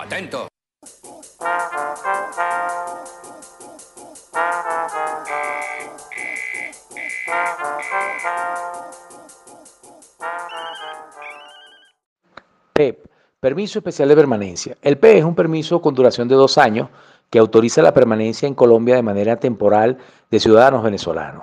Atento. PEP, Permiso Especial de Permanencia. El PEP es un permiso con duración de dos años que autoriza la permanencia en Colombia de manera temporal de ciudadanos venezolanos.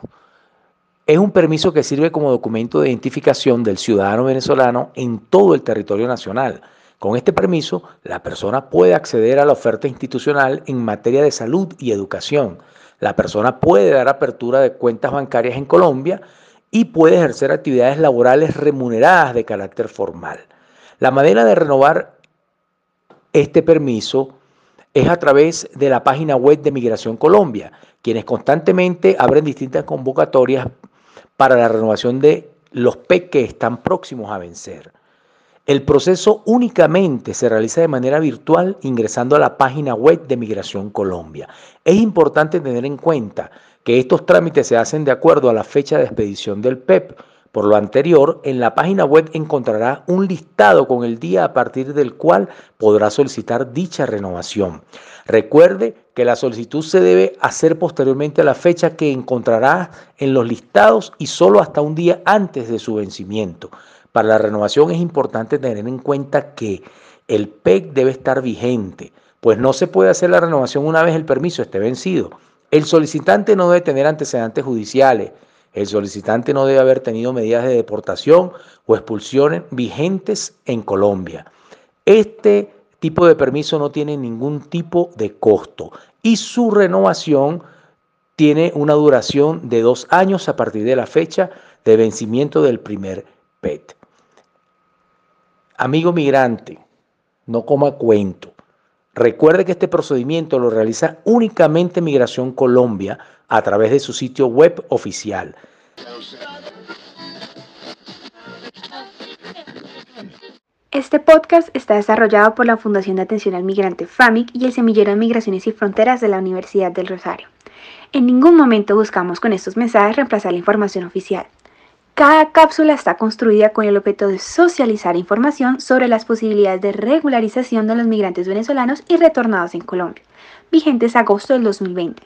Es un permiso que sirve como documento de identificación del ciudadano venezolano en todo el territorio nacional. Con este permiso, la persona puede acceder a la oferta institucional en materia de salud y educación. La persona puede dar apertura de cuentas bancarias en Colombia y puede ejercer actividades laborales remuneradas de carácter formal. La manera de renovar este permiso es a través de la página web de Migración Colombia, quienes constantemente abren distintas convocatorias para la renovación de los PEC que están próximos a vencer. El proceso únicamente se realiza de manera virtual ingresando a la página web de Migración Colombia. Es importante tener en cuenta que estos trámites se hacen de acuerdo a la fecha de expedición del PEP. Por lo anterior, en la página web encontrará un listado con el día a partir del cual podrá solicitar dicha renovación. Recuerde que la solicitud se debe hacer posteriormente a la fecha que encontrará en los listados y solo hasta un día antes de su vencimiento. Para la renovación es importante tener en cuenta que el PEC debe estar vigente, pues no se puede hacer la renovación una vez el permiso esté vencido. El solicitante no debe tener antecedentes judiciales. El solicitante no debe haber tenido medidas de deportación o expulsiones vigentes en Colombia. Este tipo de permiso no tiene ningún tipo de costo y su renovación tiene una duración de dos años a partir de la fecha de vencimiento del primer PET. Amigo migrante, no coma cuento. Recuerde que este procedimiento lo realiza únicamente Migración Colombia a través de su sitio web oficial. Este podcast está desarrollado por la Fundación de Atención al Migrante FAMIC y el Semillero de Migraciones y Fronteras de la Universidad del Rosario. En ningún momento buscamos con estos mensajes reemplazar la información oficial. Cada cápsula está construida con el objeto de socializar información sobre las posibilidades de regularización de los migrantes venezolanos y retornados en Colombia, vigentes agosto del 2020.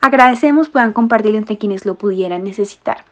Agradecemos puedan compartirlo entre quienes lo pudieran necesitar.